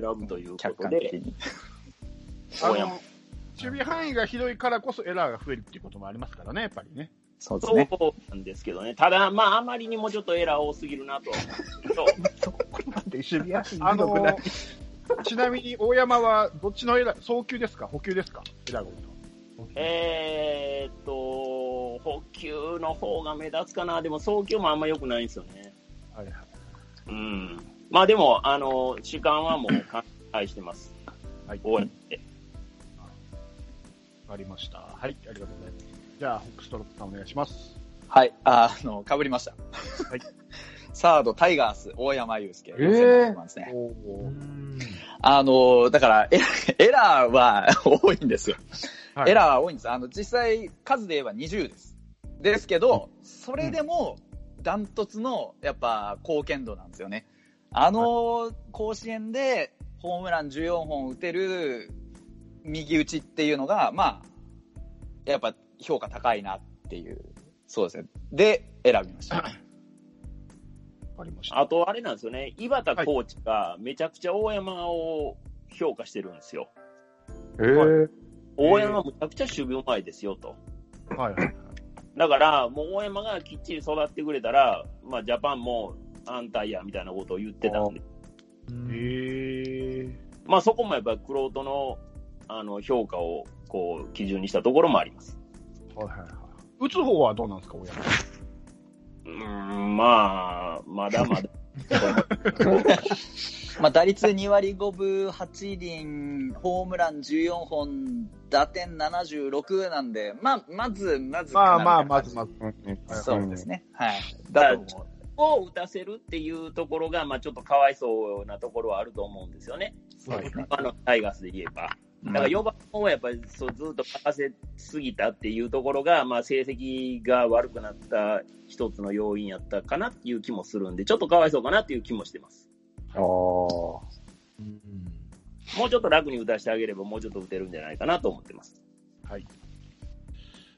選ぶというこ客とで、観的に。あの守備範囲が広いからこそエラーが増えるっていうこともありますからね、やっぱりね。そうそうですね。なんですけどね。ただ、まあ、あまりにもちょっとエラー多すぎるなとは思うんですけど、そこまで守備範囲あの広くない。ちなみに大山はどっちのエラー、送球ですか？補給ですか？エラーがえーっと、補給の方が目立つかな。でも、送球もあんま良くないんですよね。はいはい。うん。まあでも、あの、主観はもう完済してます。はい。応援って。わかりました。はい、ありがとうございます。じゃあ、ホックストロップさんお願いします。はい。ああの、被りました。はい。サード、タイガース、大山祐介。えーですね。おうーんあの、だから、エエラーは多いんですよ。はいエラーは多いんです。あの、実際、数で言えば20です。ですけど、それでも、ダントツの、やっぱ、貢献度なんですよね。あの、甲子園で、ホームラン14本打てる、右打ちっていうのが、まあ、やっぱ、評価高いなっていう、そうですね。で、選びました。わかりました。あと、あれなんですよね。井端コーチがめちゃくちゃ大山を評価してるんですよ。えー大山むちゃくちゃ守備うまいですよと。はいはいはい。だから、もう大山がきっちり育ってくれたら、まあ、ジャパンも安泰やみたいなことを言ってたんで、へえまあ、そこもやっぱりクロートのあの評価をこう基準にしたところもあります。ー。はいはいはい。打つ方はどうなんですか、大山。うーん、まあ、まだまだ。まあ、打率2割5分8厘、ホームラン14本、打点76なんで、まあ、まず、まずまあまあ、まずまず。そうですね。はい。だと思う。を打たせるっていうところが、まあ、ちょっとかわいそうなところはあると思うんですよね。そうですね。あのタイガースで言えば。だから4番をやっぱりそうずっと任せすぎたっていうところが、まあ、成績が悪くなった一つの要因やったかなっていう気もするんで、ちょっとかわいそうかなっていう気もしてます。あーもうちょっと楽に打たせてあげれば、もうちょっと打てるんじゃないかなと思ってます。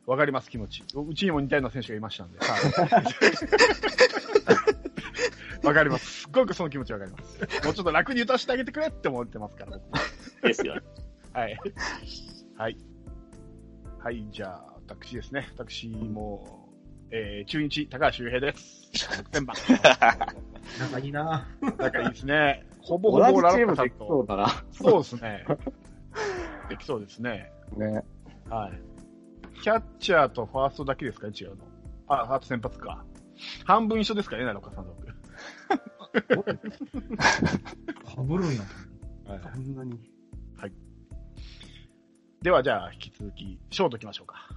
わかります、気持ち。うちにも似たような選手がいましたんで。はい わかります。すっごくその気持ちわかります。もうちょっと楽に打たせてあげてくれって思ってますから、ですよね。はい。はい。はい、じゃあ、私ですね。私も、えー、中日、高橋周平です。6000番。仲いいな。仲いいですね。ほぼ同ほぼラロッカさんと。そうだな。そうですね。できそうですね。ね。はい。キャッチャーとファーストだけですか違うの。あ、ファースト先発か。半分一緒ですかね、奈良岡さんの僕。かぶるんや。はいそんなに。では、じゃあ、引き続き、ショート行きましょうか。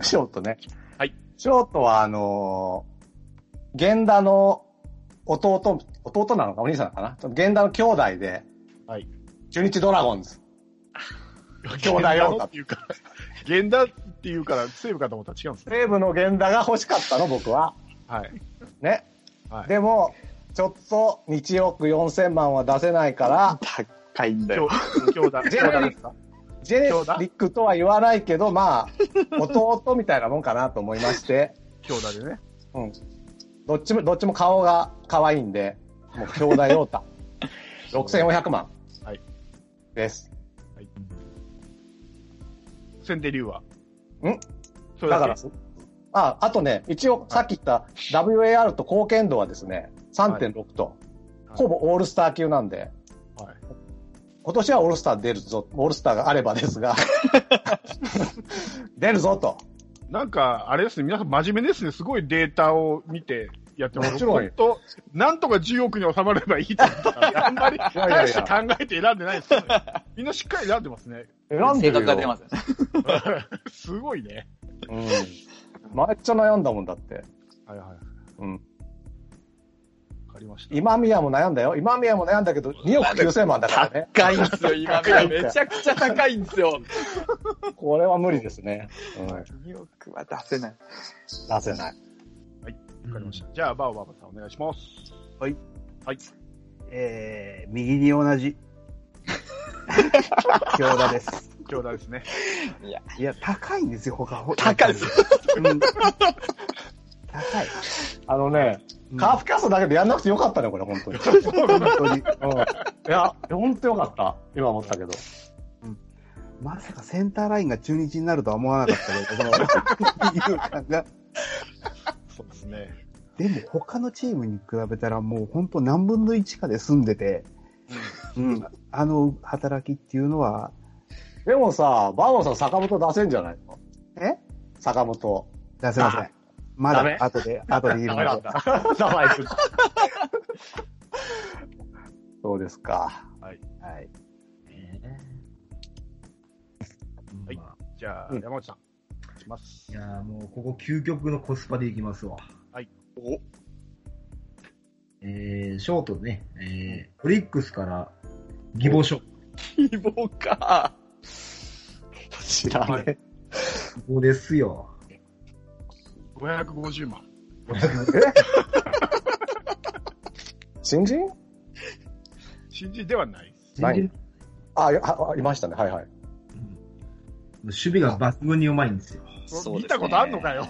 ショートね。はい。ショートは、あのー、源田の弟、弟なのかお兄さんなのかな？源田の兄弟で、はい。中日ドラゴンズ。兄弟源田よのっていうから、源田っていうから、西武かと思ったら違うんですね。西武の源田が欲しかったの、僕は。はい。ね。はい。でも、ちょっと日億4000万は出せないから、高いんだよ。京田、ジェネリ京田ですか？ジェネリックとは言わないけど、まあ、弟みたいなもんかなと思いまして、京田でね。うん。どっちも、どっちも顔が可愛いんで、もう兄弟陽太。6400万。はい。です。先手流は？ん？それだけ。だから、あ、あとね、一応さっき言った WAR と貢献度はですね、3.6と、はい。ほぼオールスター級なんで、はい。今年はオールスター出るぞ、オールスターがあればですが、出るぞと。なんか、あれですね、皆さん真面目ですね。すごいデータを見てやってます。もちろん本当なんとか10億に収まればいいと思ったら、あんまり大して考えて選んでないですよね。みんなしっかり選んでますね。性選んでるよ。格が出ますよね。すごいね。うん。めっちゃ悩んだもんだって。はいはい。わうん。かりました。今宮も悩んだよ。今宮も悩んだけど、2億9000万だからね。高いんですよ、今高いんだよめちゃくちゃ高いんですよ。これは無理ですね。うん。2億は出せない。出せない。わかりました。じゃあ、バオババさんお願いします。はい。はい。えー、右に同じ。京田です。京田ですね。いや、高いんですよ、他。高いですうん。高い。あのね、うんカーフキャストだけでやんなくてよかったね、これ、本当に。本当に。うん。いや、ほんとよかった。今思ったけど。まさかセンターラインが中日になるとは思わなかったけど、この二遊間が。そうですね。でも他のチームに比べたらもう本当何分の1かで済んでて、うん、あの働きっていうのは、でもさ、バーモンさん坂本出せんじゃないの？え？坂本。出せません。まだ後で、後で言いダメだっ。た。そうですか。はい。はい。はいまあじゃあ、うん山内さん、しますい。やーもうここ究極のコスパでいきますわ。はい。おえー、ショートね、えー、オリックスから、義母賞。希望か。知らねえ。ここですよ。550万。新人？新人ではない。ないあ、あいましたね。はいはい。うん守備が抜群にうまいんですよ。そうね見たことあんのかよ。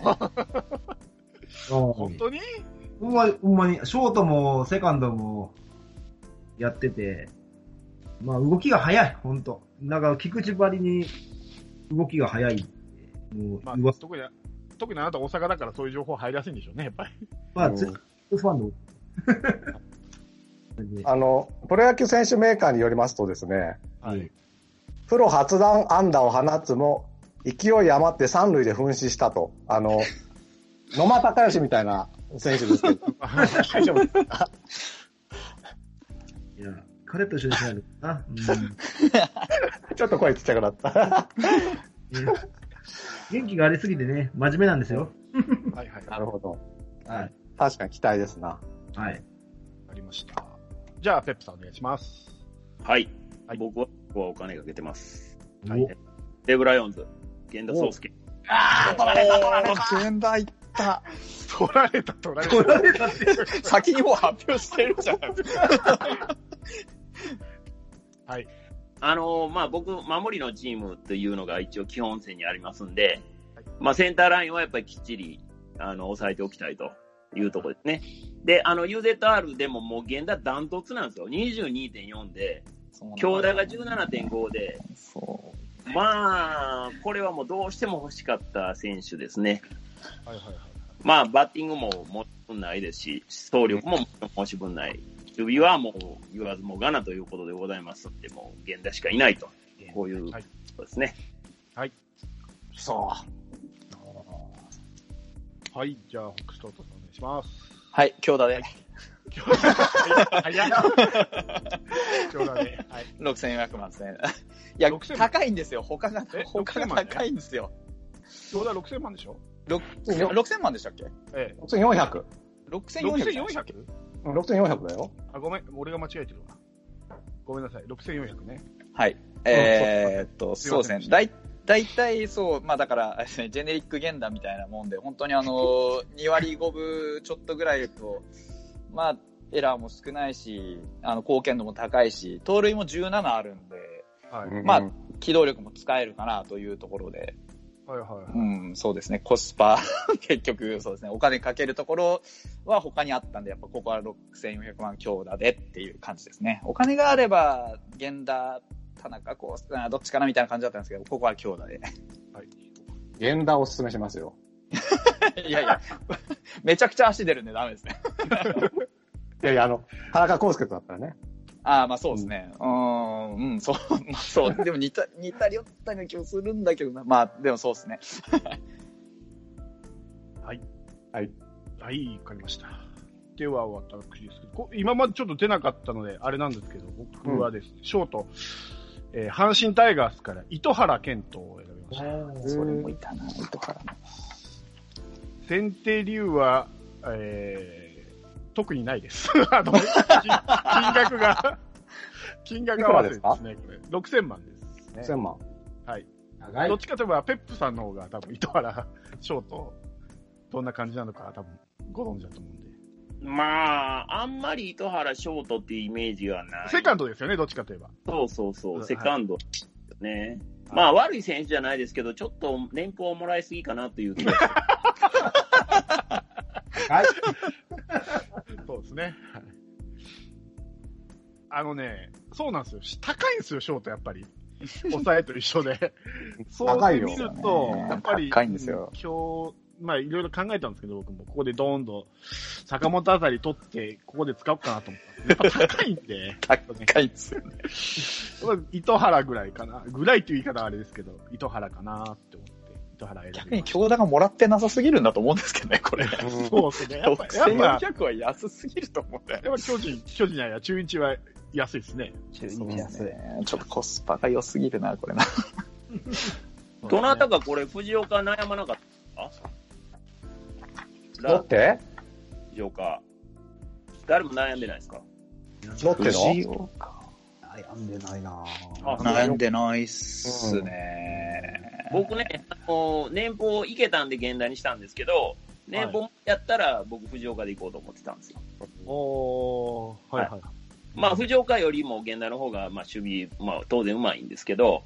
本本当に？ほんま、ほんまに、ショートもセカンドもやってて、まあ動きが早い、ほんと。だから菊池ばりに動きが早い。もう、まあ特に、特にあなた大阪だからそういう情報入りやすいんでしょうね、やっぱり。まあ、うんツファンの。あの、プロ野球選手メーカーによりますとですね、はい。プロ初弾安打を放つも、勢い余って三塁で噴死したと。あの、野間隆義みたいな選手ですけど、大丈夫ですかいや、彼と一緒にしないのかな。ちょっと声ちっちゃくなった。元気がありすぎてね、真面目なんですよ。はいはい。なるほど。はい。確かに期待ですな。はい。ありました。じゃあ、ペップさんお願いします。はい。はい僕は、僕はお金かけてます。はいおデブライオンズ、源田壮介。あー、取られた、取られた。現代いった。取られた、取られた。取られたって。先にもう発表してるじゃん。はい。あのーまあ、僕、守りのチームというのが一応基本線にありますんではい、まあ、センターラインはやっぱりきっちり、あの、抑えておきたいというところですね。で、あの、UZR でももう源田ダントツなんですよ。22.4で、強打が17.5で、そまあ、これはもうどうしても欲しかった選手ですね。はいはいはい。まあ、バッティングも申し分ないですし、走力も申し分ない。守備はもう言わずもがなということでございますんで、もう源田しかいないと。こういうはいことですね。そはい、じゃあ、北ストートさんお願いします。はい、強打で。早い。ちょうだね。はい。6400万 ですね。いや、6000万高いんですよ。他がえ、他6000が高いんですよ。ちょうだ6000万でしょ？ろ6000万でしたっけ？ええ。う。6400。?6400 6400? うん6400だよ。あ、ごめん、俺が間違えてるわ。ごめんなさい、6400ね。はい。えーっと、そうですね。だい、だいたいそう、まあだから、ジェネリック源田みたいなもんで、本当にあの、2割5分ちょっとぐらいと、まあ、エラーも少ないし、あの、貢献度も高いし、盗塁も17あるんで、はい。うんまあ、機動力も使えるかなというところで、はいはいはい。うん、そうですね。コスパ、結局、そうですね。お金かけるところは他にあったんで、やっぱここは6400万強打でっていう感じですね。お金があれば、源田、田中、こう、あどっちかなみたいな感じだったんですけど、ここは強打で。はい。源田をお勧めしますよ。いやいや、めちゃくちゃ足出るんでダメですね。いやいや、あの、田中康介君だったらね。ああ、まあそうですね。うーん、うん、そう、まあそう。でも似た、似たり寄ったような気もするんだけどな。まあ、でもそうですね。はい。はい。はい、わかりました。では、私ですけど、こ今までちょっと出なかったので、あれなんですけど、僕はですね、ショート、えー阪神タイガースから糸原健人を選びました。それもいたな、糸原の。先手流は、えー、特にないです。あの、金金額が、金額が合わせてですね、これ。6000万です、1000万。はい。長どっちかといえば、ペップさんの方が多分、糸原ショート、どんな感じなのか多分、ご存知だと思うんで。まあ、あんまり糸原ショートっていうイメージはない。セカンドですよね、どっちかといえば。そうそうそうう、んセカンドね。はいまあ、悪い選手じゃないですけど、ちょっと年俸をもらいすぎかなという気がする。はい。そうですね。はいあのね、そうなんですよ。高いんですよ、ショート、やっぱり。抑えと一緒で。そう高いよ見ると、やっぱり、高いんですよ今日、まあいろいろ考えたんですけど、僕も、ここでドーンと、坂本あたり取って、ここで使おうかなと思ったやっぱ高いんで、高いですよね。糸原ぐらいかな。ぐらいっていう言い方はあれですけど、糸原かなって思って、逆に京田がもらってなさすぎるんだと思うんですけどね、これ。そうですね。やっぱ、やっぱ、6400は安すぎると思うんだよ。やっぱ巨人、巨人や中日は安いですね。そうですね。ちょっとコスパが良すぎるな、これな。どなたかこれ、藤岡悩まなかった？ロッテ藤岡。誰も悩んでないですか？ロッテの？藤岡悩んでないなあ悩んでないっすね。僕ね、あの年俸いけたんで現代にしたんですけど、年俸やったら僕藤岡で行こうと思ってたんですよ。おー、はいはい。まあ藤岡よりも現代の方がまあ守備、まあ当然うまいんですけど、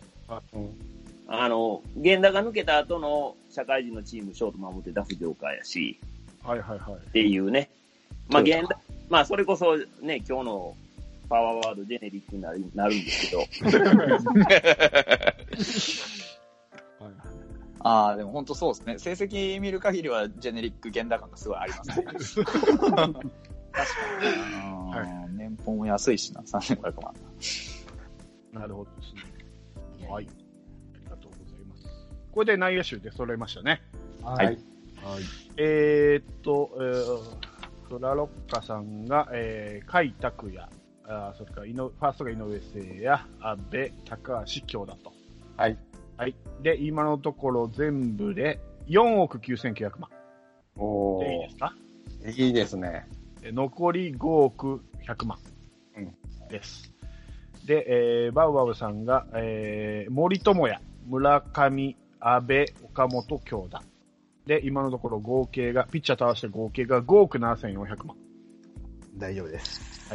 うんあの、源田が抜けた後の社会人のチーム、ショート守ってた藤岡やし、はいはいはい。っていうね。まあ、源田、まあ、それこそね、今日のパワーワードジェネリックになるなるんですけど、ああ、でも本当そうですね。成績見る限りはジェネリック現代感がすごいありますね。確かに。は年俸も安いしな、3500万。なるほどですね。はい。ありがとうございます。これで内野手で揃いましたね。はい。はい。えー、っと、えー、フラロッカさんが、えー、甲斐拓也、あーそれから井上、ファーストが井上誠也、阿部、高橋、京だと。はい。はい。で、今のところ全部で4億9900万。おでいいですか？ーいいですね。で残り5億100万うんです。で、えーバウバウさんが、えー森友哉、村上、阿部、岡本、京田。で、今のところ合計が、ピッチャーと合わせて合計が5億7400万。大丈夫です。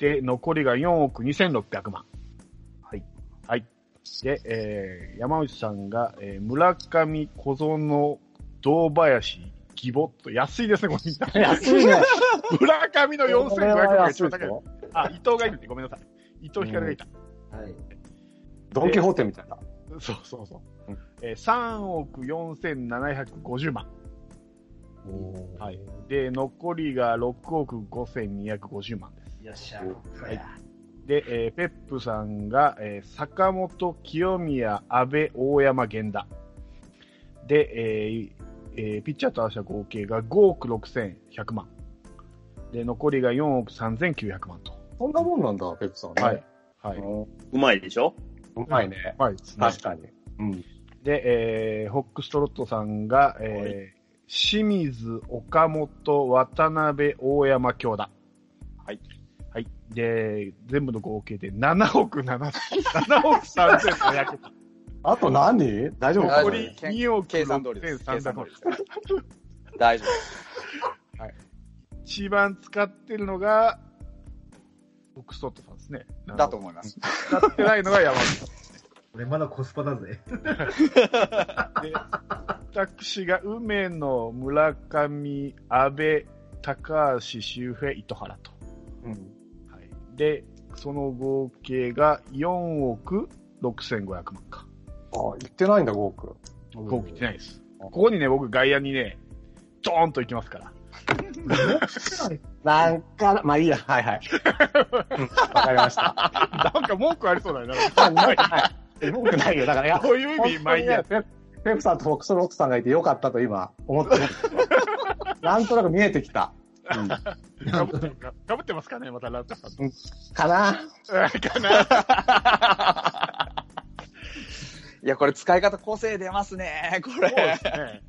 で、残りが4億2600万。はい。はい。で、えー山内さんが、えー村上、小園、堂林、義母と、安いですね、これみんな。安いね。村上の4500これは万が一番高い。ぞあ、伊藤がいいって、ごめんなさい。伊藤光がいた。はい。ドンキホーテみたいな。そうそうそう。うんえー3億4750万。はい。で、残りが6億5250万です。よっしゃ。はい。で、えーペップさんが、えー坂本、清宮、阿部、大山、源田。で、えーえーピッチャーと合わせた合計が5億6100万。で、残りが4億3900万と。そんなもんなんだ、ペップさんね。はい。はい。うまいでしょ？うまいね。はいですね確かに。うん。で、えーホックストロットさんが、えー清水、岡本、渡辺、大山、京田。はい。はい。で、全部の合計で7億7、7億3700万。あと何？大丈夫？残り大丈夫です2億計算通りです。計算6300万通り。です。大丈夫です。一番使ってるのが、ホックストロットさんですね。だと思います。使ってないのが山口さん。俺まだコスパだぜ。で、私が梅野、村上、阿部、高橋、周平、糸原と。うん。はい。で、その合計が4億6500万か。あ、言ってないんだ、5億。5億いってないです。ここにね、僕外野にね、ドーンと行きますから。なんか、まあいいや、はいはい。うんわかりました。なんか文句ありそうだよね。あなんかない。僕ないよ。だから、いや、どういう意味まあいいや。ペペプさんとフォックスロックさんがいてよかったと今思ってるんです。なんとなく見えてきた。うんかぶってかかぶってますかねまたラッタさんと。かなかないや、これ使い方個性出ますね、これ。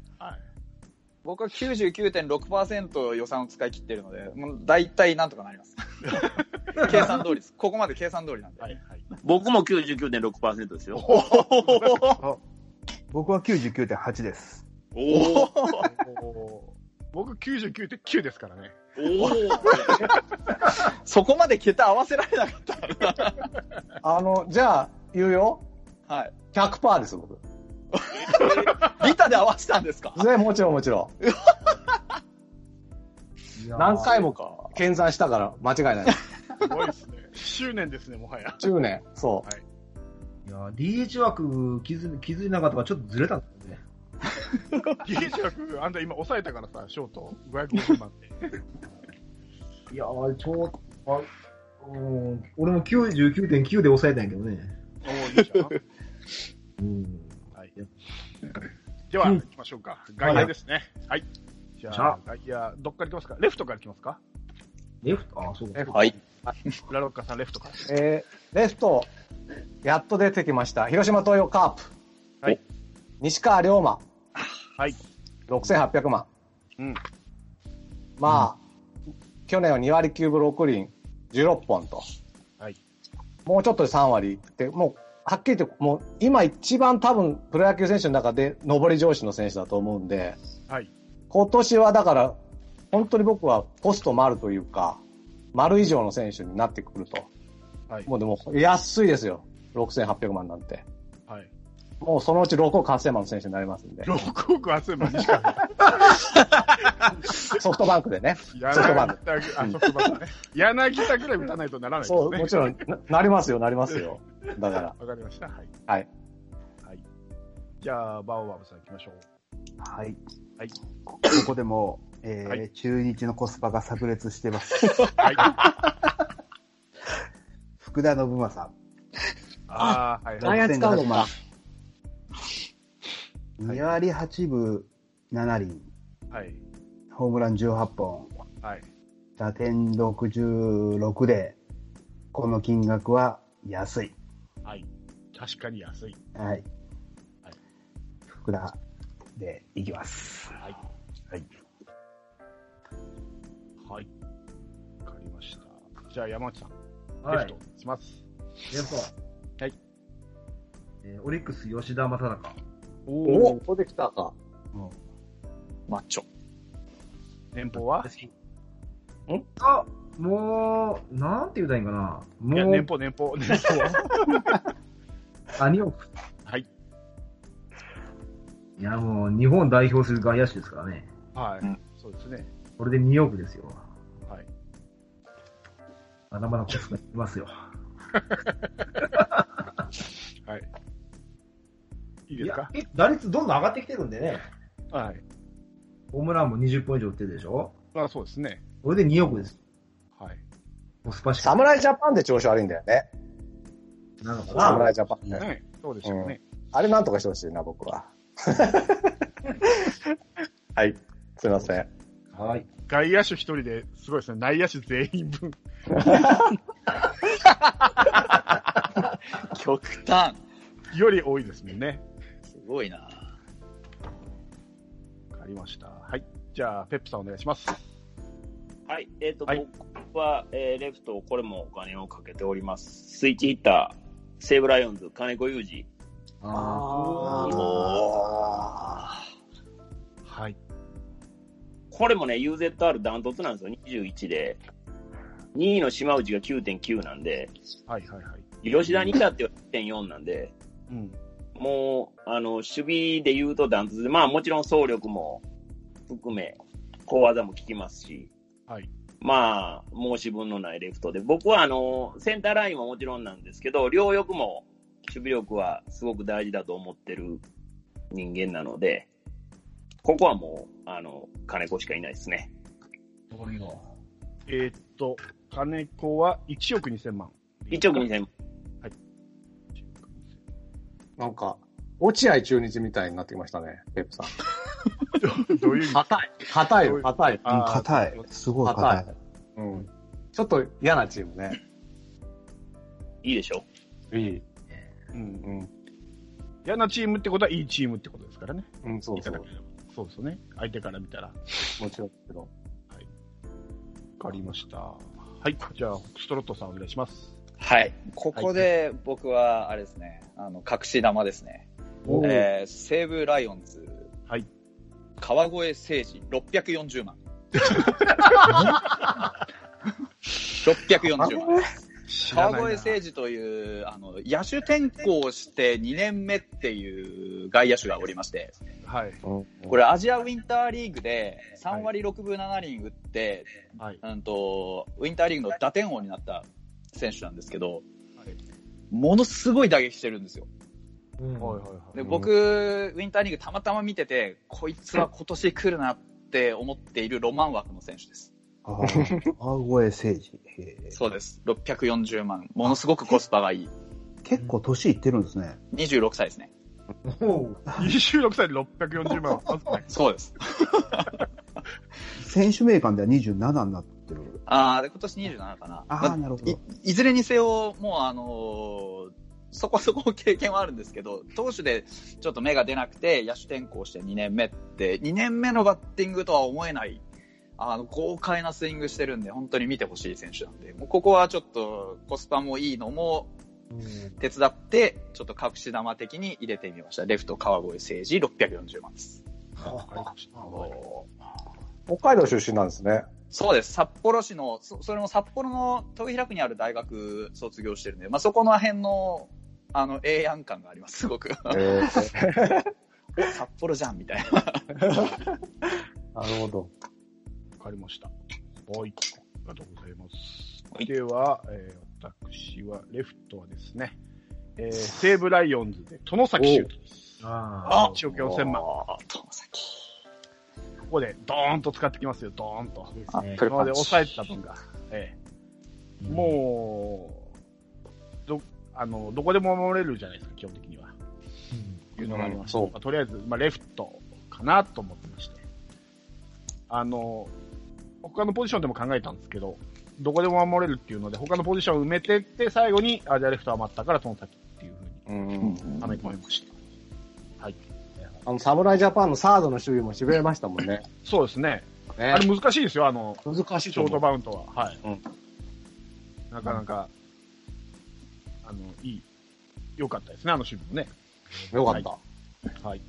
僕は99.6%予算を使い切ってるので、もう大体なんとかなります。計算通りです。ここまで計算通りなんで。はい。はい。僕も99.6%ですよ。僕は99.8です。おお僕99.9ですからね。おお そこまで桁合わせられなかった。あの、じゃあ、言うよ。はい。100%です、僕。リタで合わせたんですか？ね、もちろんもちろん。何回もか。検算したから間違いない。すごいですね。執念ですね、もはや。10年。そう。いや、DH 枠気づ気づいなかったからちょっとずれたんですね。DH 枠、あんた今抑えたからさ、ショート。550万で。いやー、ちょうあうん俺も99.9で抑えたんやけどね。おーいいじゃん。うん。はい。では、行きましょうか。外野ですね。はい。じゃあ、外野、どっから行きますか？レフトから行きますか？レフト？あ、そうか。はい。ラロッカさん、レフトから。えー、レフト、やっと出てきました。広島東洋カープ。はい。西川龍馬、はい。6800万。うん。まあ、去年は2割9分6厘、16本と。はい。もうちょっとで3割いって、もう、はっきり言って、もう、今一番多分、プロ野球選手の中で、上り上司の選手だと思うんで、はい。今年はだから、本当に僕はポスト丸というか、丸以上の選手になってくると。はい。もうでも、安いですよ。6800万なんて。はい。もうそのうち6億8000万の選手になりますんで。6億8000万西川。ソフトバンクでね。柳ソフトバン田ぐあ、ソフトバンクね。柳田ぐらい打たないとならないですね。そう、もちろんな、なりますよ、なりますよ。だから。わかりました。はい。はい。はい。じゃあ、バオバブさん行きましょう。はい。はい。ここでも、えーはい中日のコスパが炸裂してます。はい。福田信正。ああ、はい。ジャイアンツカードか。2割8分7厘。はい。ホームラン18本。はい。打点66で、この金額は安い。はい。確かに安い。はい。はい福田でいきます。はい。はい。はい。わかりました。じゃあ、山内さん。はい。レフト、します。レフト。はい。えーオリックス吉田正尚。おおここできたか。マッチョ。年俸は？あ、もう、なんて言うたらいいんかな。いや、もう、年俸、年俸、年俸は。あ、2億。はい。いや、もう、日本代表する外野手ですからね。はい。うんそうですね。これで2億ですよ。はい。まだまだコストいきますよ。はい。いいいですか？や、え打率どんどん上がってきてるんでね。はい。ホームランも20本以上打ってるでしょ？まあ、そうですね。これで2億です。はい。コスパしか。侍ジャパンで調子悪いんだよね。なのかな？侍ジャパンね。ね、そうでしょうね。あれなんとかしてほしいな、僕は。はい。すいません。はい。外野手一人ですごいですね。内野手全員分。極端。より多いですもんね。すごいな。わかりました。はい。じゃあ、ペップさんお願いします。はい。えっ、と、はい僕は、えーレフト、これもお金をかけております。スイッチヒッター、西武ライオンズ、金子裕二。あはい。これもね、UZR ダントツなんですよ。21で。2位の島内が9.9なんで、はいはいはい。吉田に至っては1.4なんで、うん。もう、あの、守備で言うとダントツで、まあもちろん走力も含め、小技も効きますし、はい。まあ、申し分のないレフトで、僕はあの、センターラインはもちろんなんですけど、両翼も守備力はすごく大事だと思ってる人間なので、ここはもう、あの、金子しかいないですね。えーっと、金子は1億2000万。1億2000万。なんか、落合中日みたいになってきましたね、ペップさん。どういう意味？硬い。硬いよ、硬い。硬い。すごい硬硬い。い。うん。ちょっと嫌なチームね。いいでしょいい。うん。うん。嫌なチームってことはいいチームってことですからね。うん、そうそうそうですよね。相手から見たら。わもちろんけど。かりました。はい。じゃあ、ストロットさんお願いします。はい。ここで僕は、あれですね、あの、隠し玉ですね。えー、西武ライオンズ。はい。川越誠司、640万。640万。川越？誠司という、あの、野手転向して2年目っていう外野手がおりまして、はい。うんこれアジアウィンターリーグで3割6分7厘打って、はい。うんと、ウィンターリーグの打点王になった選手なんですけど、はいものすごい打撃してるんですよ。うんはいはいはい。で、僕、ウィンターリーグたまたま見てて、こいつは今年来るなって思っているロマン枠の選手です。ああ、川越誠治。へえそうです。640万。ものすごくコスパがいい。結構年いってるんですね。26歳ですね。おう26歳で640万。そうです。選手名鑑では27になってる。あー、で、今年27かな。あーまなるほどい。いずれにせよ、もうあのーそこそこ経験はあるんですけど、投手でちょっと目が出なくて、野手転向して2年目って、2年目のバッティングとは思えない、あの、豪快なスイングしてるんで、本当に見てほしい選手なんで、もうここはちょっとコスパもいいのも手伝って、ちょっと隠し玉的に入れてみました。レフト川越誠治640万です。わかりましたはい北海道出身なんですね。そうです。札幌市の、そそれも札幌の豊平区にある大学卒業してるんで、まあ、そこの辺の、あの、ええやん感があります、すごく。えー、札幌じゃん、みたいな。なるほど。わかりました。はい。ありがとうございます。はいでは、えー私は、レフトはですね、えー西武ライオンズで、殿崎修斗です。あ1億4000万。こあー友崎。こで、ドーンと使ってきますよ、ドーンと。あ、ね今まで。抑えてた分が。ええうんもう、ど、あの、どこでも守れるじゃないですか、基本的には。いうのがありまして、うんそうまあとりあえず、まあ、レフトかなと思ってまして。あの、他のポジションでも考えたんですけど、どこでも守れるっていうので、他のポジションを埋めてって、最後に、あ、じゃあレフト余ったから、その先っていうふうにうん。はめ込みました。はい。あの、侍ジャパンのサードの守備も痺れましたもんね。そうですね。ねあれ難しいですよ、あの、難しいショート。バウントは。はい。うんなかなか、あの、いい、良かったですね、あの守備もね。よかった。はい。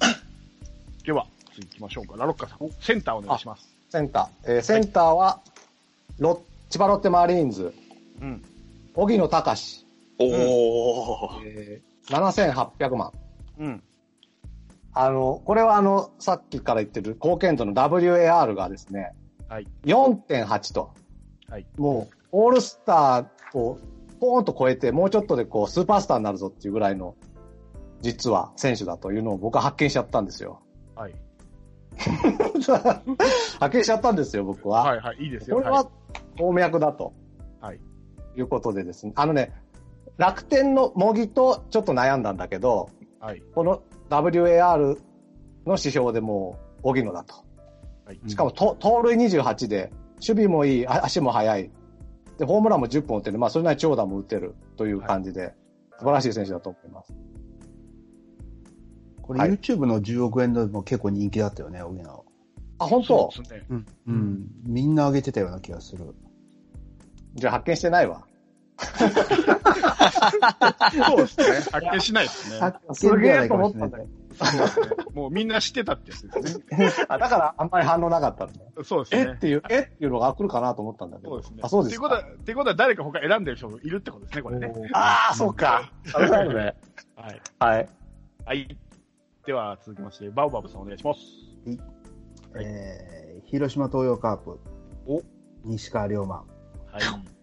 では、次行きましょうか。ラロッカさん、センターお願いします。センター。えーセンターは、ロ千葉ロッテマリーンズ、うん。荻野隆、おー。えー、7800万。うん。あの、これはあの、さっきから言ってる貢献度の WAR がですね、はい。4.8と。はい。もう、オールスターをポーンと超えて、もうちょっとでこう、スーパースターになるぞっていうぐらいの、実は選手だというのを僕は発見しちゃったんですよ。はい。発見しちゃったんですよ、僕は。はい、はい、いいですよ。これは、鉱脈だと。はい。いうことでですね。あのね、楽天の模擬とちょっと悩んだんだけど、はい。はい。この WAR の指標でもう、荻野だと。はい。しかも、と盗塁28で、守備もいい、あ足も速い。で、ホームランも10本打ってる。まあ、それなりに長打も打てるという感じで、素晴らしい選手だと思います。これはい YouTube の10億円でも結構人気だったよね、荻野。あ、本当？そうですね。うん。うん。みんな上げてたような気がする。じゃあ発見してないわ。そうですね。発見しないですね。すげえと思ったんだよ。そうですねもうみんな知ってたってやつですね。あだから、あんまり反応なかったんだね。そうですね。えっていう、えっていうのが来るかなと思ったんだけど。そうですね。あ、そうですか。っていうことは、っていうことは誰か他選んでる人もいるってことですね、これね。ああ、そうか。なるほどね。はい。はい。はい。では、続きまして、バオバブさんお願いします。はいえー、広島東洋カープ。お西川龍馬。はい。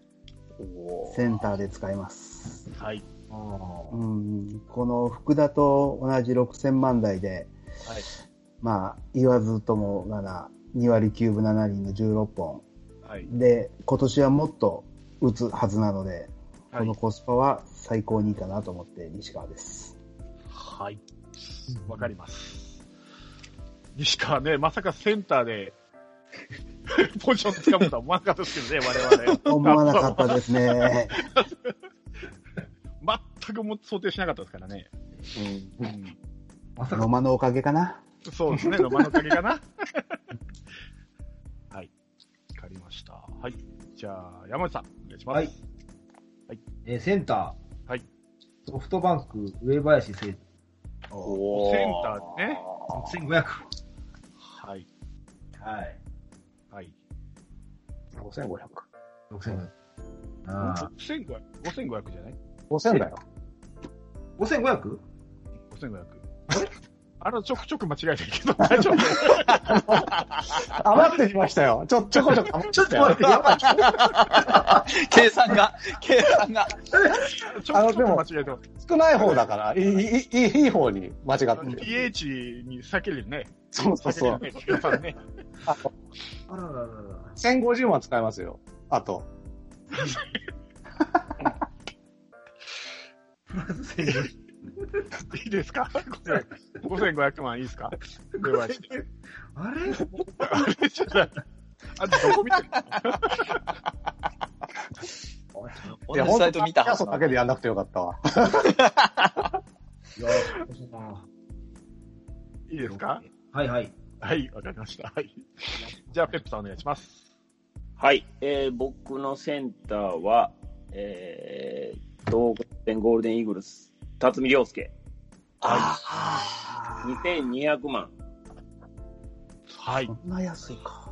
センターで使います。はい。うん。この福田と同じ6000万台で、はい。まあ、言わずともがな、2割9分7厘の16本。はい。で、今年はもっと打つはずなので、はいこのコスパは最高にいいかなと思って西川です。はい。わかります。西川ね、まさかセンターで、ポジション掴むとは思わなかったですけどね、我々。思わなかったですね。全くも想定しなかったですからね。うん。まさか野間のおかげかな。そうですね、野間の鍵かな。はい。わかりました。はい。じゃあ、山内さん、お願いします。はい。えーセンター。はい。ソフトバンク、上林誠おセンターでね。1500。はい。はい。はい。5500。6500。ああ。5500、5500じゃない？5000だよ。5500? 5500。ああの、ちょくちょく間違えてるけど、大丈夫余ってきましたよ。ちょ、ちょこちょこ余ってちょっと待って、やばい。計算が、計算が。ちょくちょく間違えてます。少ない方だから、いい、いい、いいいい方に間違ってる。PH に避けるね。そうそうそう。あと、あららららら。1050万使いますよ。あと。プラス1000円。いいですか ?5500 万いいですか？電話して。あれ？あれ？じゃない。あんたどこ見てる同じサイト見ただけでやんなくてよかったわ。いや、そうかいいですか？はいはい。はい、わかりました。はい。じゃあ、ペップさんお願いします。はい。えー、僕のセンターは、えー、東北ゴールデンイーグルス、辰巳亮介、あ2200万。はいそ。んな安いか。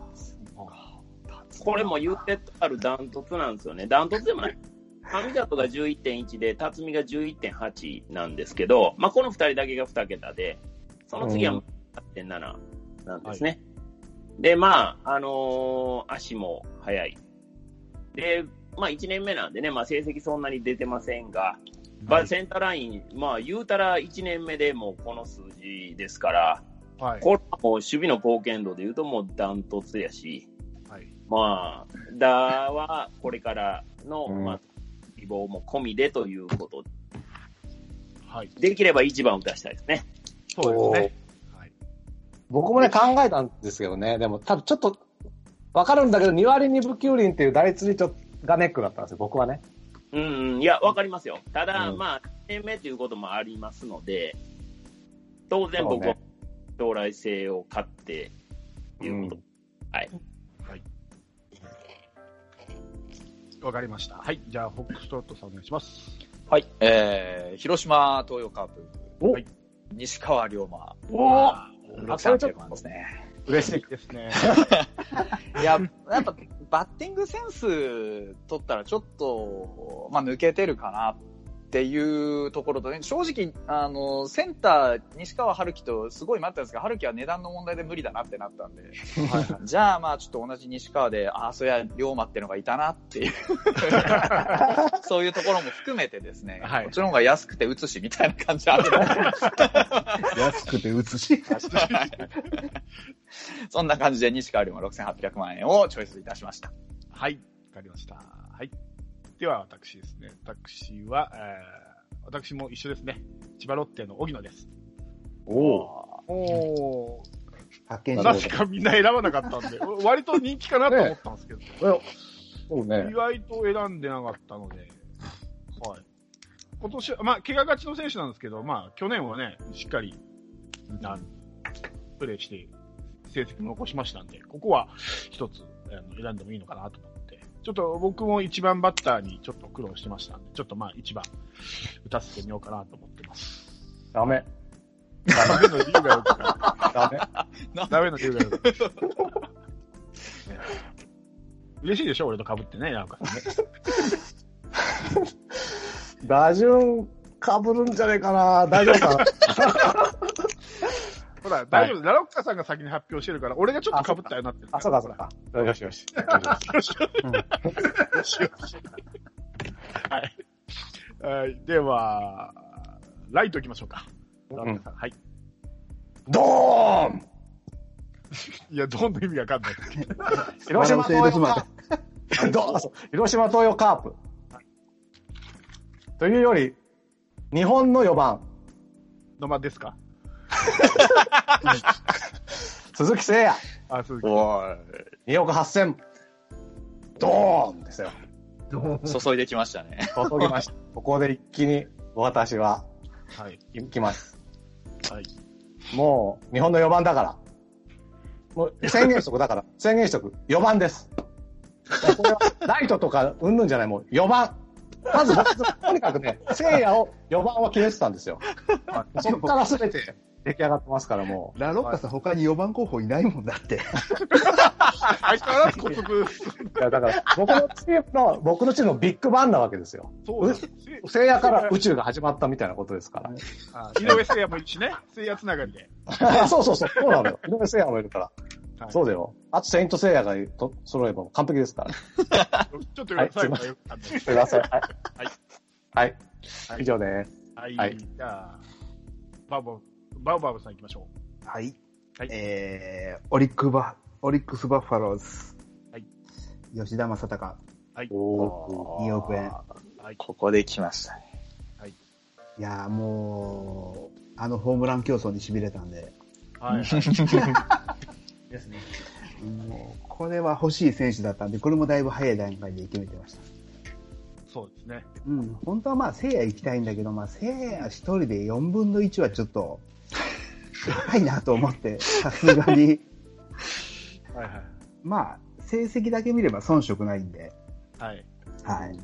これも言ってあるダントツなんですよね。ダントツでもない。上里が11.1で、辰巳が11.8なんですけど、まあ、この2人だけが2桁で、その次は8.7なんですね。で、まあ、あのー足も速い。で、まあ、1年目なんでね、まあ、成績そんなに出てませんが、まあ、センターライン、まあ、言うたら1年目でもうこの数字ですから、はい。これはもう守備の貢献度で言うともうダントツやし、はい。まあ、ダはこれからの、うんまあ、希望も込みでということで、はい。できれば1番を出したいですね。そうですね。はい。僕もね、考えたんですけどね、でも多分ちょっと、わかるんだけど、2割2分9厘っていう打率にちょっと、がネックだったんですよ、僕はね。うんうん、いや、わかりますよ。ただ、うんまあ、1年目ということもありますので、当然僕は将来性を勝って、いうこと。はい。わかりました。はい。じゃあ、ホックストロットさんお願いします。はい。えー、広島東洋カープ。おはい西川龍馬。おあ6800万ですね。嬉しい。ですね。いや、やっぱ、バッティングセンス取ったらちょっと、まあ、抜けてるかなっていうところとね、正直、あの、センター、西川春樹とすごい待ったんですが、春樹は値段の問題で無理だなってなったんで、じゃあまあちょっと同じ西川で、ああ、そりゃ、龍馬ってのがいたなっていう、そういうところも含めてですね、はいこっちの方が安くて打つし、みたいな感じある安くて打つし。そんな感じで西川龍馬6800万円をチョイスいたしました。はい。わかりました。はい。では、私ですね。私は、えー、私も一緒ですね。千葉ロッテの荻野です。おお。お発見ー。なぜかみんな選ばなかったんで、割と人気かなと思ったんですけど、そうね意。外と選んでなかったので、はい。今年は、まあ、怪我がちの選手なんですけど、まあ、去年はね、しっかり、なんプレーして、成績も残しましたんで、ここは一つ、あの選んでもいいのかなと思って、ちょっと僕も一番バッターにちょっと苦労してましたんで、ちょっとまあ一番打たせてみようかなと思ってます。ダメ。ダメの理由がよくダメ。ダメの理由がよく 嬉しいでしょ？俺と被ってね、なんかね。打順かぶるんじゃねえかな。大丈夫かな？ほら、大丈夫、ラロッカさんが先に発表してるから、俺がちょっと被ったようになってるあ、そうか、そうか。よしよし。よしよしよし。はい。はい。では、ライト行きましょうか。ラロッカさん。はい。ドーンいや、どんな意味わかんない。広島セールスマン東洋 どうぞ広島東洋カープ。というより、日本の4番、野間ですか？鈴木誠也、あ、鈴木。お2億8000、ドーンですよ。注いできましたね。注ぎました。ここで一気に私ははい。行きます。はい。もう、日本の4番だから。もう、宣言しとく、だから、宣言しとく。4番です。これは、ライトとか、うんぬんじゃない、もう、4番。まず僕、とにかくね、聖夜を4番は決めてたんですよ。そこからすべて出来上がってますから、もう。ラロッカさん他に4番候補いないもんだって。相変わらず高速。いや、だから、僕のチームの、僕のチームのビッグバンなわけですよ。そうだ。聖夜から宇宙が始まったみたいなことですから。あ井上聖也もいるしね。聖夜つながりで。そうそうそう、そうなのよ。井上聖夜もいるから。はいそうだよ。あと、セイント聖夜がと揃えば完璧ですから。ちょっと最後がよかったです。すいません。はい。はい。はい。はい以上です。はい。はいじゃあ、バウバウ、バウバウさん行きましょはい。はいえー、オリックバ、オリックスバファローズ。はい。吉田正尚、う。はい。お2億円。はい。ここで来ましたね。いやーもう、あのホームラン競争に痺れたんで、はい。ですね。もう、これは欲しい選手だったんで、これもだいぶ早い段階で決めてました。そうですね。うん、本当はまあ、聖夜行きたいんだけど、まあ、聖夜一人で4分の1はちょっと、高いなと思って、さすがに。はいはい。まあ、成績だけ見れば遜色ないんで、はい。はい。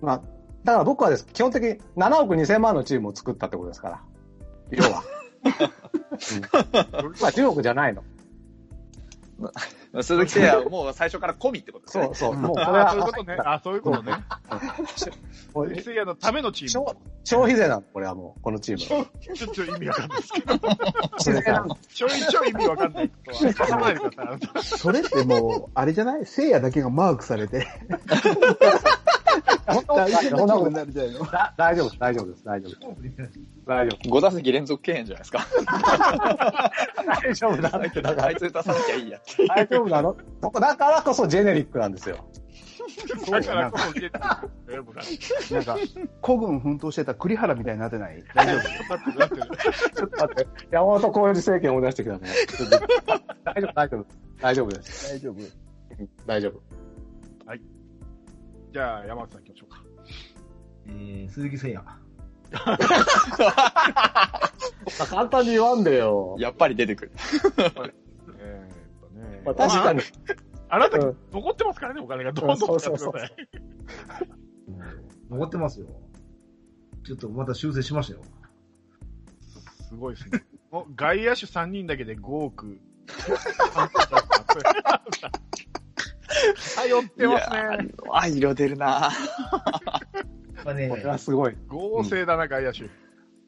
まあ、だから僕はです、基本的に7億2000万のチームを作ったってことですから。要は。うん、まあ10億じゃないの。鈴木誠也はもう最初から込みってことですね。そうそう。もうこれああ、そういうはことね。あそういうことね。もう聖夜のためのチーム。消消費税なの、これはもう、このチーム。ちょっと意味わかんないですけど。消費税なのちょいちょい意味わかんない。それってもう、あれじゃない？聖夜だけがマークされて、そんなことなるじゃないの。だ大丈夫です、大丈夫です、大丈夫です。大丈5打席連続敬遠じゃないですか。夫。大丈夫だって、だからあいつ打たさなきゃいいや。大丈夫なの？だからこそジェネリックなんですよ。だからこそ受けてる。僕はなんか、古軍奮闘してた栗原みたいになってない？大丈夫待って待って。ちょっと待って、山本浩二政権を思い出してきたね。ちょっと大丈夫、大丈夫。大丈夫です。大丈夫大丈夫。じゃあ、山内さん行きましょうか。えー、鈴木誠也。簡単に言わんでよ。やっぱり出てくる。えーっとね。まあ、確かに。あなたうん、残ってますからね、お金が。どんどん使ってください。残ってますよ。ちょっとまた修正しましたよ。すごいですね。もう外野手3人だけで5億。頼ってますね。あ、色出るなまあねこれはすごい。合成だな、外野手。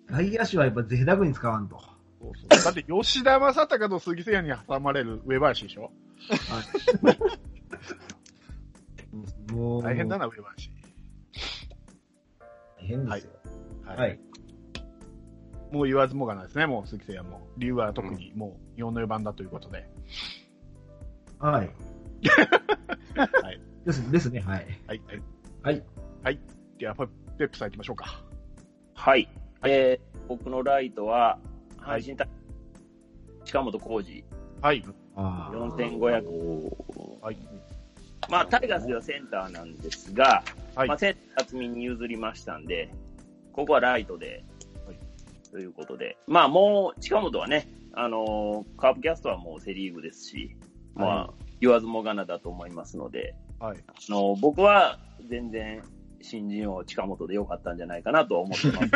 外野手はやっぱ贅沢に使わんと。そうそうだって、吉田正尚と杉瀬谷に挟まれる上林でしょ？もう、大変だな、上林。大変ですよ。ははい。もう言わずもがなですね、もう鈴木誠也も。理由は特にもう4の4番だということで。はい。はい。です、ですね、はい。はい。はい。はい。では、ペップさん行きましょうか。はい。えー、僕のライトは、はい阪神タイ、近本浩二、はい。ああ。4500。はい。まあ、タイガースではセンターなんですが、はいまあ、センター厚みに譲りましたんで、ここはライトで、はいということで、まあもう、近本はね、あのーカープキャストはもうセリーグですし、まあ、言わずもがなだと思いますので、はい。あのー僕は全然、新人王近本でよかったんじゃないかなとは思ってます。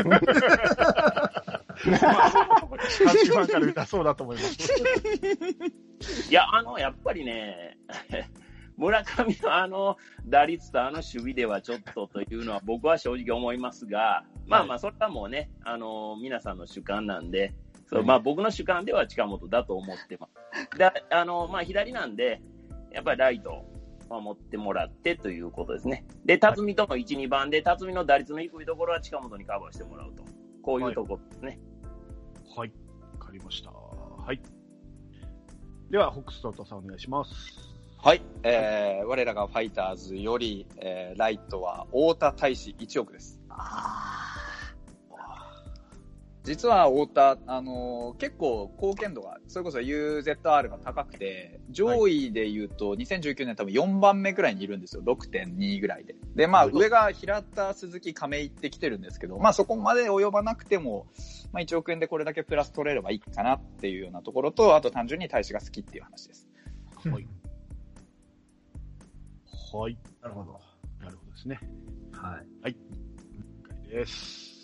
そうだと思います。いや、あの、やっぱりね、村上のあの打率とあの守備ではちょっとというのは僕は正直思いますが、まあまあ、それはもうね、あの、皆さんの主観なんで、そうまあ僕の主観では近本だと思ってます。で、あの、まあ左なんで、やっぱりライトを守ってもらってということですね。で、辰巳との1、2番で、辰巳の打率の低いところは近本にカバーしてもらうと。こういうところですね。はい。わかりました。はい。では、ホックストートさんお願いします。はい。えー、我らがファイターズより、えー、ライトは太田大使1億です。実は太田、あのー結構貢献度が、それこそ UZR が高くて、上位で言うと2019年多分4番目ぐらいにいるんですよ。6.2ぐらいで。で、まあ上が平田、鈴木、亀井ってきてるんですけど、まあそこまで及ばなくても、まあ1億円でこれだけプラス取れればいいかなっていうようなところと、あと単純に大使が好きっていう話です。はい。はい。なるほど。なるほどですね。はい。了解です。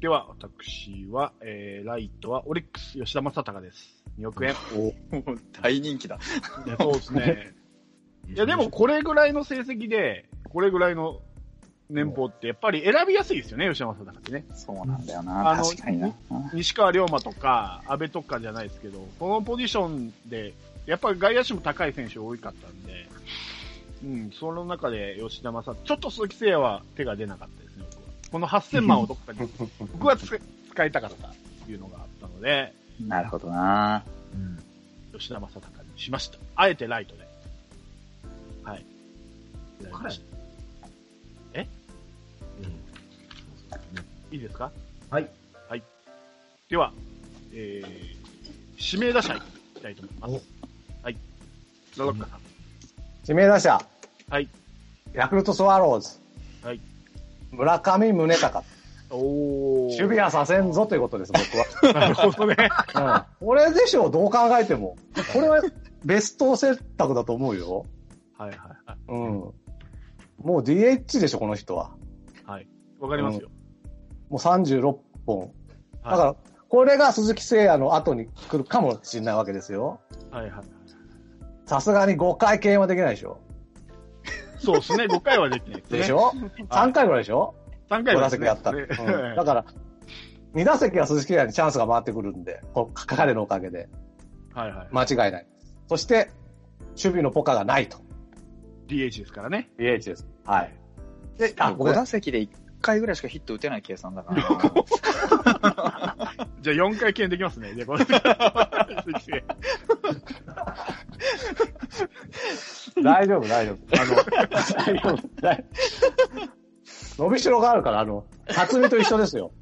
では、私は、えー、ライトはオリックス吉田正尚です。2億円。大人気だ。いやそうですね。いや、でもこれぐらいの成績で、これぐらいの年俸って、やっぱり選びやすいですよね、吉田正尚ってね。そうなんだよな。あの確かにな。西川龍馬とか、阿部とかじゃないですけど、このポジションで、やっぱり外野手も高い選手多かったんで、うん、その中で吉田正尚、ちょっと鈴木誠也は手が出なかった。この8000万をどっかに、僕は使使いたかったっていうのがあったので、なるほどな。うん。吉田正尚にしました。あえてライトで。はい。選びましたいいですか？はい。では、えー、指名打者いきたいと思います。はい。ラロッカさん。指名打者。はい。ヤクルトスワローズ。はい。村上宗隆。お守備はさせんぞということです、僕なるほどね。は。うん。これでしょう、どう考えても。これはベスト選択だと思うよ。はいはいはい。うん。もう DH でしょ、この人は。はい。わかりますよ。もう36本。はいだから、これが鈴木誠也の後に来るかもしれないわけですよ。はいはい。さすがに5回敬遠はできないでしょ。そうですね。5回はできないですね。でしょ ?3 回ぐらいでしょ？3回 ?5 打はですね席やったうんだから、2打席は鈴木誠也にチャンスが回ってくるんで、こう彼のおかげで。はいはい。間違いない。そして、守備のポカがないと。DH ですからね。DH です。はい。で、あ、ごめ5ん。打席で1回ぐらいしかヒット打てない計算だから。じゃあ4回敬遠できますね。じゃあこれ。大丈夫、大丈夫。あの、大丈夫、大丈夫。伸びしろがあるから、あの、辰巳と一緒ですよ。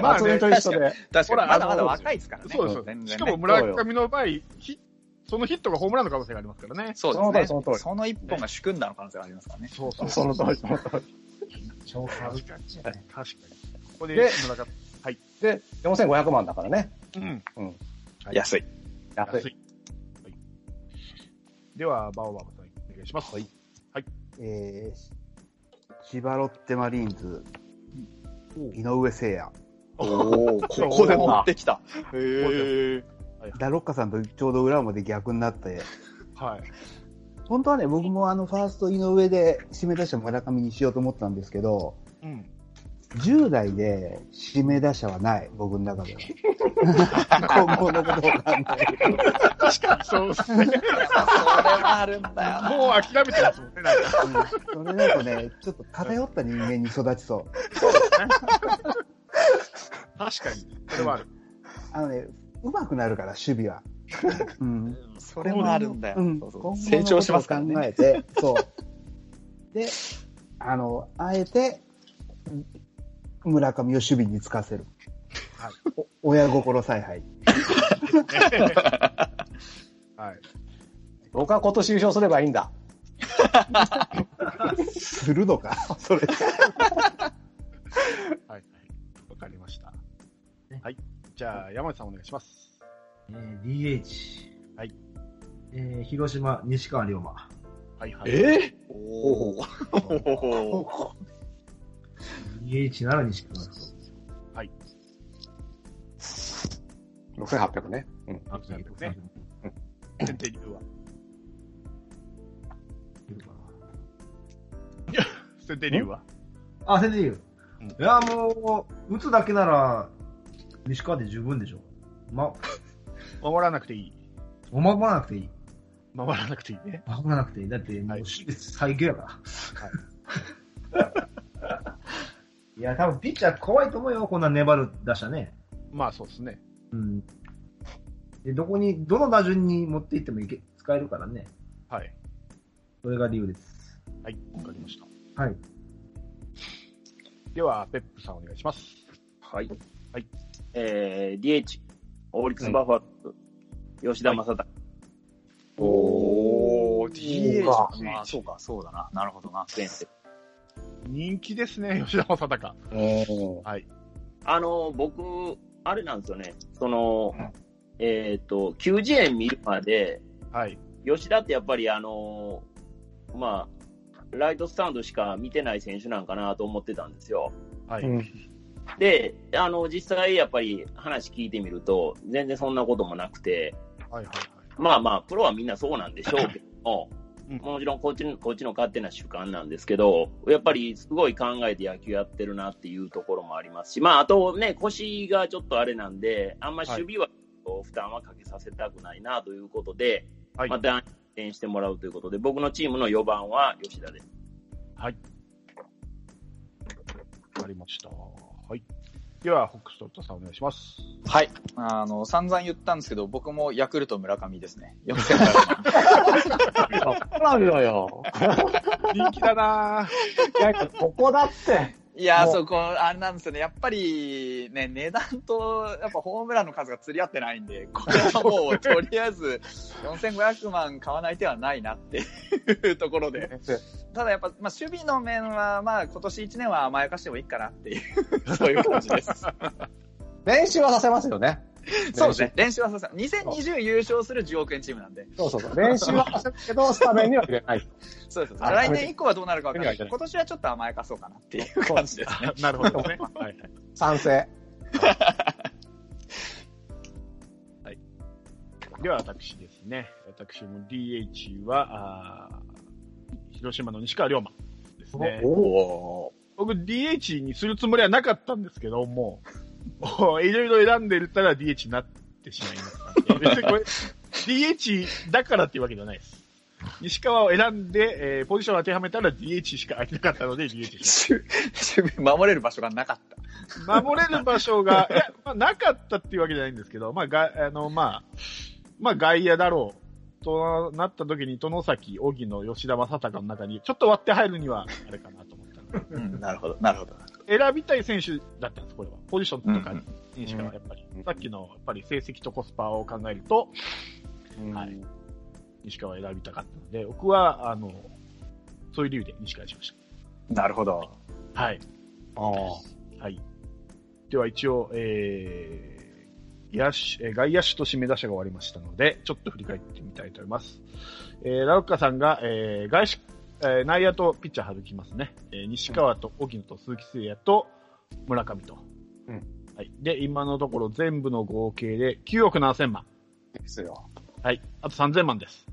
まあね辰巳と一緒で。確かに、ほらまだまだ若いですからね。そうですよ全然ねしかも村上の場合、ヒそのヒットがホームランの可能性がありますからね。そうですね。その通りその通りその一本が主君打の可能性がありますからね。そうそう。その通り、その通り。超歌舞伎確かに。ここでで村上、で、4500万だからね。うん。はい安い。安い。では、バオバオさん、お願いします。はい。えー、千葉ロッテマリーンズ、井上誠也。おお、ここで持ってきた。へえ。ダロッカさんとちょうど裏まで逆になって、はい。本当はね、僕もあの、ファースト井上で指名打者村上にしようと思ったんですけど、うん。10代で指名打者はない、僕の中では。今後のことを考える確かにそうですね。それはあるんだよな。もう諦めてますもんね、なんか。と。それだとね、ちょっと偏った人間に育ちそう。確かに。それはある。あのね、上手くなるから、守備は。うん。それもあるんだよ。うん。そうそう今後の成長しますからことを考ね。えて、そう。で、あの、あえて、村上を守備につかせる。はい。お親心采配。はい。僕は今年優勝すればいいんだ。するのかそれ。はい。はい。わかりました。はい。じゃあ、山内さんお願いします。えー DH。はい。えー広島、西川龍馬。はいはい。えおお。DH なら西川龍6800ね。うん。あ馬。ね先手理由は。先手理由は。あ、先生言う。うんいや、もう、打つだけなら、西川で十分でしょ。ま、守らなくていい。守らなくていい。守らなくていいね。守らなくていい。だって、もう、最強やから。い や、多分ピッチャー怖いと思うよ、こんな粘る打者ね。まあそうですね。うん。で、どこに、どの打順に持っていってもいけ、使えるからね。はい。それが理由です。はい。わかりました。はい。では、ペップさんお願いします。はい。はい。えー、DH、オリックスバファローズ、吉田正尚。おー、DH かか。まあ、そうか、そうだな。なるほどな。先生人気ですね、吉田正尚。うん。はい。あの、僕、あれなんですよね。その、えっ、と、90円見るまで、はい。吉田ってやっぱりあの、まあ、ライトスタンドしか見てない選手なんかなと思ってたんですよ。はい。うんで、あの、実際やっぱり話聞いてみると、全然そんなこともなくて、はいはいはい。まあまあ、プロはみんなそうなんでしょうけども、うんもちろんこっちの、こっちの勝手な主観なんですけど、やっぱりすごい考えて野球やってるなっていうところもありますし、まあ、あとね、腰がちょっとあれなんで、あんま守備は、負担はかけさせたくないなということで、はい。また、応援してもらうということで、僕のチームの4番は吉田です。はい。わかりました。はい。では、ホックストロットさんお願いします。はい。あの、散々言ったんですけど、僕もヤクルト村上ですね。4500万。そうなのよ。人気だな いや、ここだって。いや、そこ、あれなんですよね。やっぱり、ね、値段と、やっぱホームランの数が釣り合ってないんで、これはもう、とりあえず、4500万買わない手はないなっていう ところで。ただやっぱ、まあ、守備の面は、まあ、今年1年は甘やかしてもいいかなっていう、そういう感じです。練習はさせますよね。そうですね。練習はさせ2020優勝する10億円チームなんで。そうそうそう。練習はさせるけど、スタメンには入れない。そうです。あ来年以降はどうなるかわかんない今年はちょっと甘やかそうかなっていう感じですね。なるほどね。はいはい。賛成。では、私ですね。私も DH は、あー広島の西川龍馬ですね。お僕 DH にするつもりはなかったんですけども、いろいろ選んでるったら DH になってしまいましたんで。別 にこれ、DH だからっていうわけではないです。西川を選んで、えーポジションを当てはめたら DH しか空いてなかったので DH し守れる場所がなかった。た。守れる場所が、いや、まあ、なかったっていうわけじゃないんですけど、まあ、が、あの、まあ、まあ、外野だろう。となった時に、殿崎、荻野、吉田正尚の中に、ちょっと割って入るには、あれかなと思ったうん、なるほど、なるほど。選びたい選手だったんです、これは。ポジションとかうん西川はやっぱり、さっきのやっぱり成績とコスパを考えると、はい西川を選びたかったので、僕は、あの、そういう理由で西川にしましなるほど。た。はい。ああ。はい。では一応、えー、野手、えー外野手と指名打者が終わりましたので、ちょっと振り返ってみたいと思います。えー、ラロッカさんが、えー、外手、えー内野とピッチャー省きますね。えー西川と荻野と鈴木誠也と村上と。うんはい。で、今のところ全部の合計で9億7000万。ですよ。はい。あと3000万です。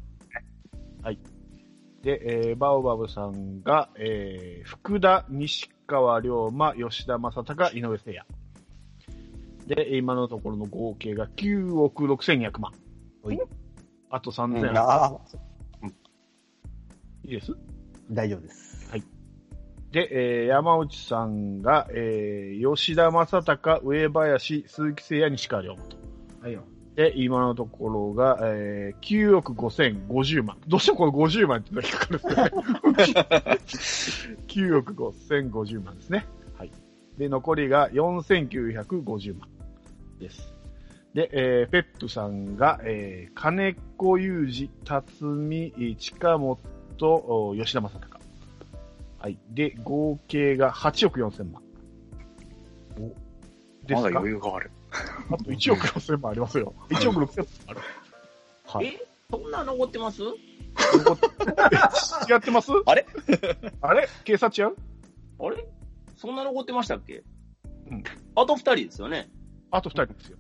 はい。で、えー、バオバブさんが、えー、福田、西川龍馬、吉田正尚、井上誠也。で、今のところの合計が9億6200万。はいあとうん3000、ああ。いいです？大丈夫です。で、えー、山内さんが、えー、吉田正尚、上林、鈴木誠也、西川龍馬と。はいよ。で、今のところが、えー、9億5050万。どうしてもこの50万っていうのが引っかかるんですよね。9億5050万ですね。はい。で、残りが4950万です。で、えー、ペップさんが、えー、金子裕二、辰巳、近本、お吉田正尚。はい。で、合計が8億4000万。おですか裕がある。あと1億6000万ありますよ。1億6000万ある。はい。えそんな残ってます？違 ってます？あれ？あれ？警察違う？あれ？そんな残ってましたっけ？うん。あと二人ですよね。あと2人ですよ。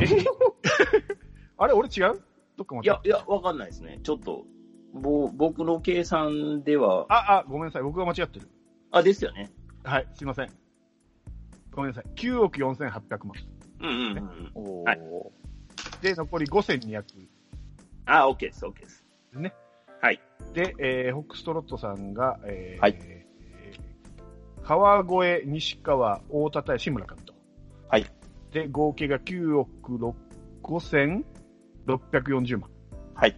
え あれ？俺違う？どっか待っていや、いや、わかんないですね。ちょっと、ぼ僕の計算では、あ、あ、ごめんなさい。僕が間違ってる。あ、ですよね。はい、すいません。ごめんなさい。9億4800万。うんうんうん。おはいで、残り5200あ、OK です、OK です。ね。はい。で、えー、ホックストロットさんが、えー、はいえー川越、西川、大田大志村上と。はい。で、合計が9億6 5640万。はい。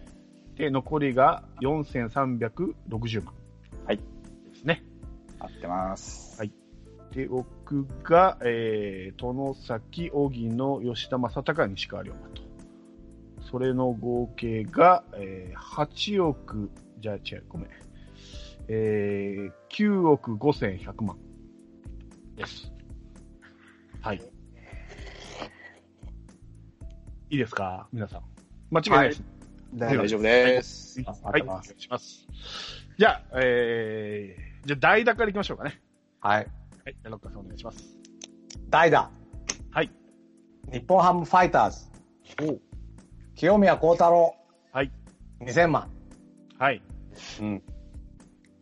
で、残りが4360万。はい。ですね。合ってます。はいで、僕が、えー、殿崎、荻野、吉田正尚、西川龍馬と。それの合計が、えー、8億、じゃあ違う、ごめん。えー、9億5100万です。はい。いいですか？皆さん。間違いないです。大大丈夫です。あはい、お願いします。じゃあ、えー、じゃあ代打からいきましょうかね。はい。はい、じゃあ、ロッカーさんお願いします。代打。はい。日本ハムファイターズ。清宮幸太郎。はい。2000万。はい。うん。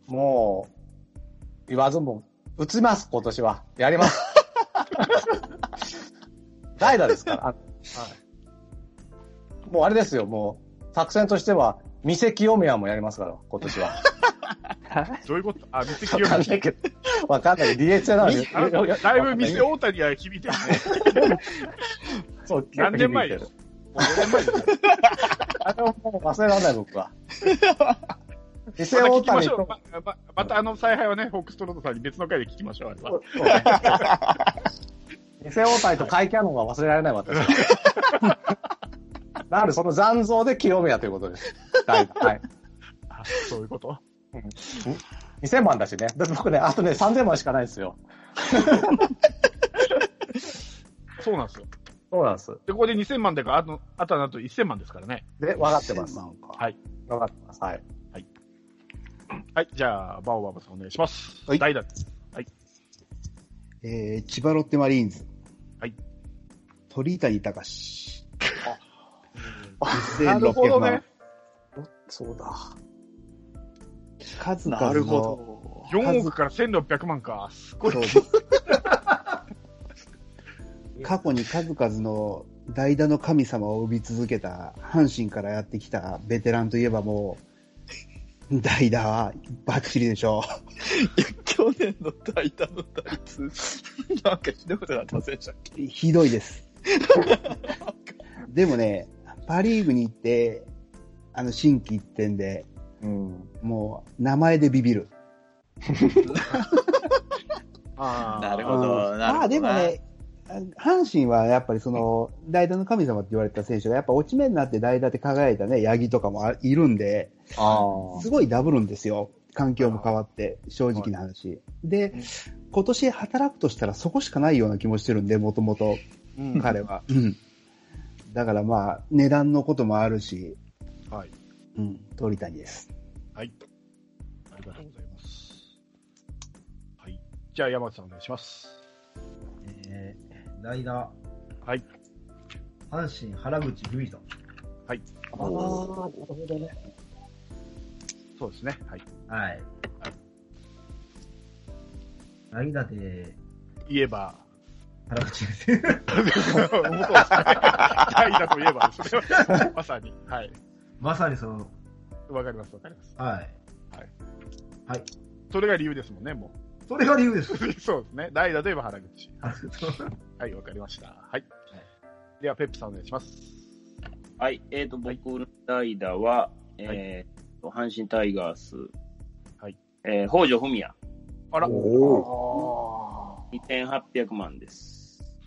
もう、言わずも、打ちます、今年は。やります。代打ですから。あもうあれですよ、もう、作戦としては、店清宮もやりますから、今年は。どういうこと？あ、店わかんないけど、わかんないけど、DH なのに。だいぶ店大谷は響いてるね。そう、何年前よ？もう5年前ですよ。あれをもう忘れられない、僕は。店大谷聞きままままたあの采配はね、フォックストロートさんに別の回で聞きましょう、あれは。そうね店大谷と甲斐キャノンが忘れられない、私は。なので、その残像で清宮ということです。代打はい。あそういうこと？2000万だしね。だって僕ね、あとね、3000万しかないんですよ。そうなんですよ。そうなんです。で、ここで2000万でか、あと、あとはなんと1000万ですからね。で、分かってます。なんか。はい。分かってます。はい。はい、じゃあ、バオバブさんお願いします。はい代打です。えー、千葉ロッテマリーンズ。はい。鳥谷隆。なるほど1600万ね。。そうだ。数々のなるほど。4億から1600万か。すごい。そう 過去に数々の代打の神様を生み続けた阪神からやってきたベテランといえばもう、代打はバッチリでしょいや、去年の代打の打率、なんかひどいことなってませんでしたっけ？う。ひどいです。でもね、パリーグに行って、あの、新規一点で、うん。もう、名前でビビる。あーなるほど。なるほどあでもね、阪神はやっぱりその、代打の神様って言われた選手が、やっぱ落ち目になって代打って輝いたね、八木とかもあいるんで、あすごいダブるんですよ。環境も変わって、正直な話。で、今年働くとしたらそこしかないような気もしてるんで、もともとうん彼は。うん。だからまあ、値段のこともあるし、はい。うん、鳥谷です。はい。ありがとうございます。はい。じゃあ、山内さんお願いします。えー、代打、はい。阪神原口瑠衣さん。あ。ああ、なるほどね。そうですね。はい。はい。代打で言えば、原口です。そうでといえばですね。まさに。はい。まさにその、わかります、わかります。はい。はい。それが理由ですもんね、もそれが理由です。う。そうですね。代打といえば原口。はい、わかりました。はい。では、ペップさんお願いします。はい。えっ、と、僕の代打は、えーと、阪神タイガース。はい。えー、北条文也。あら。お2800万です。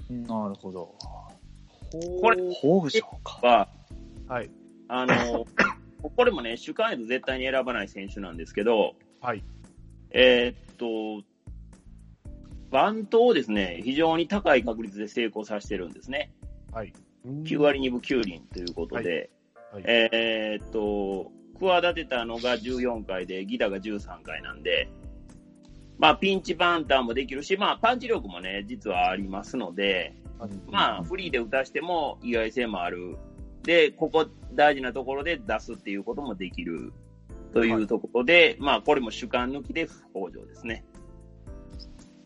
なるほど。これ、か。は、はい。あの、これもね、主観へと絶対に選ばない選手なんですけど、はい。えーっと、バントをですね、非常に高い確率で成功させてるんですね。はい。9割2分9厘ということで、はい。えーっと、企てたのが14回で、ギタが13回なんで、まあ、ピンチバンターもできるし、まあ、パンチ力もね、実はありますので、まあ、フリーで打たしても意外性もある。で、ここ大事なところで出すっていうこともできる。というところで、まあ、これも主観抜きで北条ですね。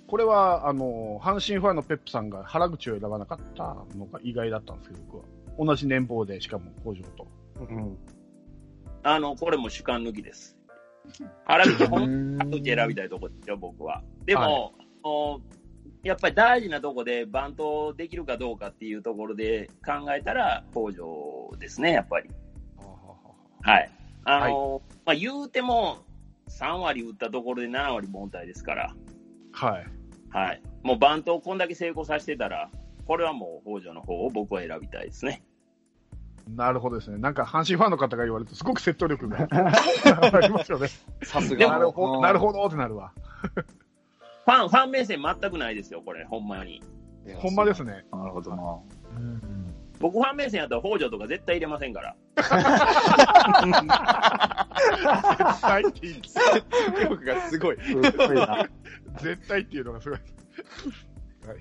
これは、あの、阪神ファンのペップさんが原口を選ばなかったのが意外だったんですけど、僕は。同じ年俸で、しかも北条と。うん。あの、これも主観抜きです。原口、本口選びたいとこですよ、僕は。でも、おやっぱり大事なとこでバントできるかどうかっていうところで考えたら、北条ですね、やっぱり。はい。あの、まあ、言うても、3割打ったところで7割凡退ですから、はい。はい。もうバントをこんだけ成功させてたら、これはもう北条の方を僕は選びたいですね。なるほどですね。なんか、阪神ファンの方が言われると、すごく説得力が ありますよね。さすが。なるほど、なるほどってなるわ。ファン、ファン目線全くないですよ、これ、ほんまに。ほんまですね。なるほどな。僕ファン目線やったら北条とか絶対入れませんから。絶対って言って説得力がすごい。すごいな。絶対っていうのがすごい。はい。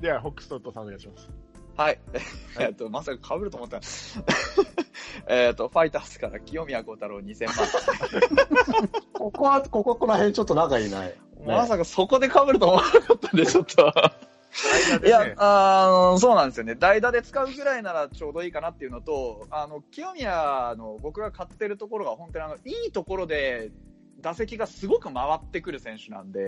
では、ホックストットさんお願いします。はい。えっと、まさか被ると思った。えっと、ファイターズから清宮幸太郎2000万。ここは、こここら辺ちょっと仲いいない。まさかそこで被ると思わなかったんで、ちょっと。いや、あの、そうなんですよね。代打で使うぐらいならちょうどいいかなっていうのと、あの、清宮の僕が買ってるところが本当にあの、いいところで打席がすごく回ってくる選手なんで、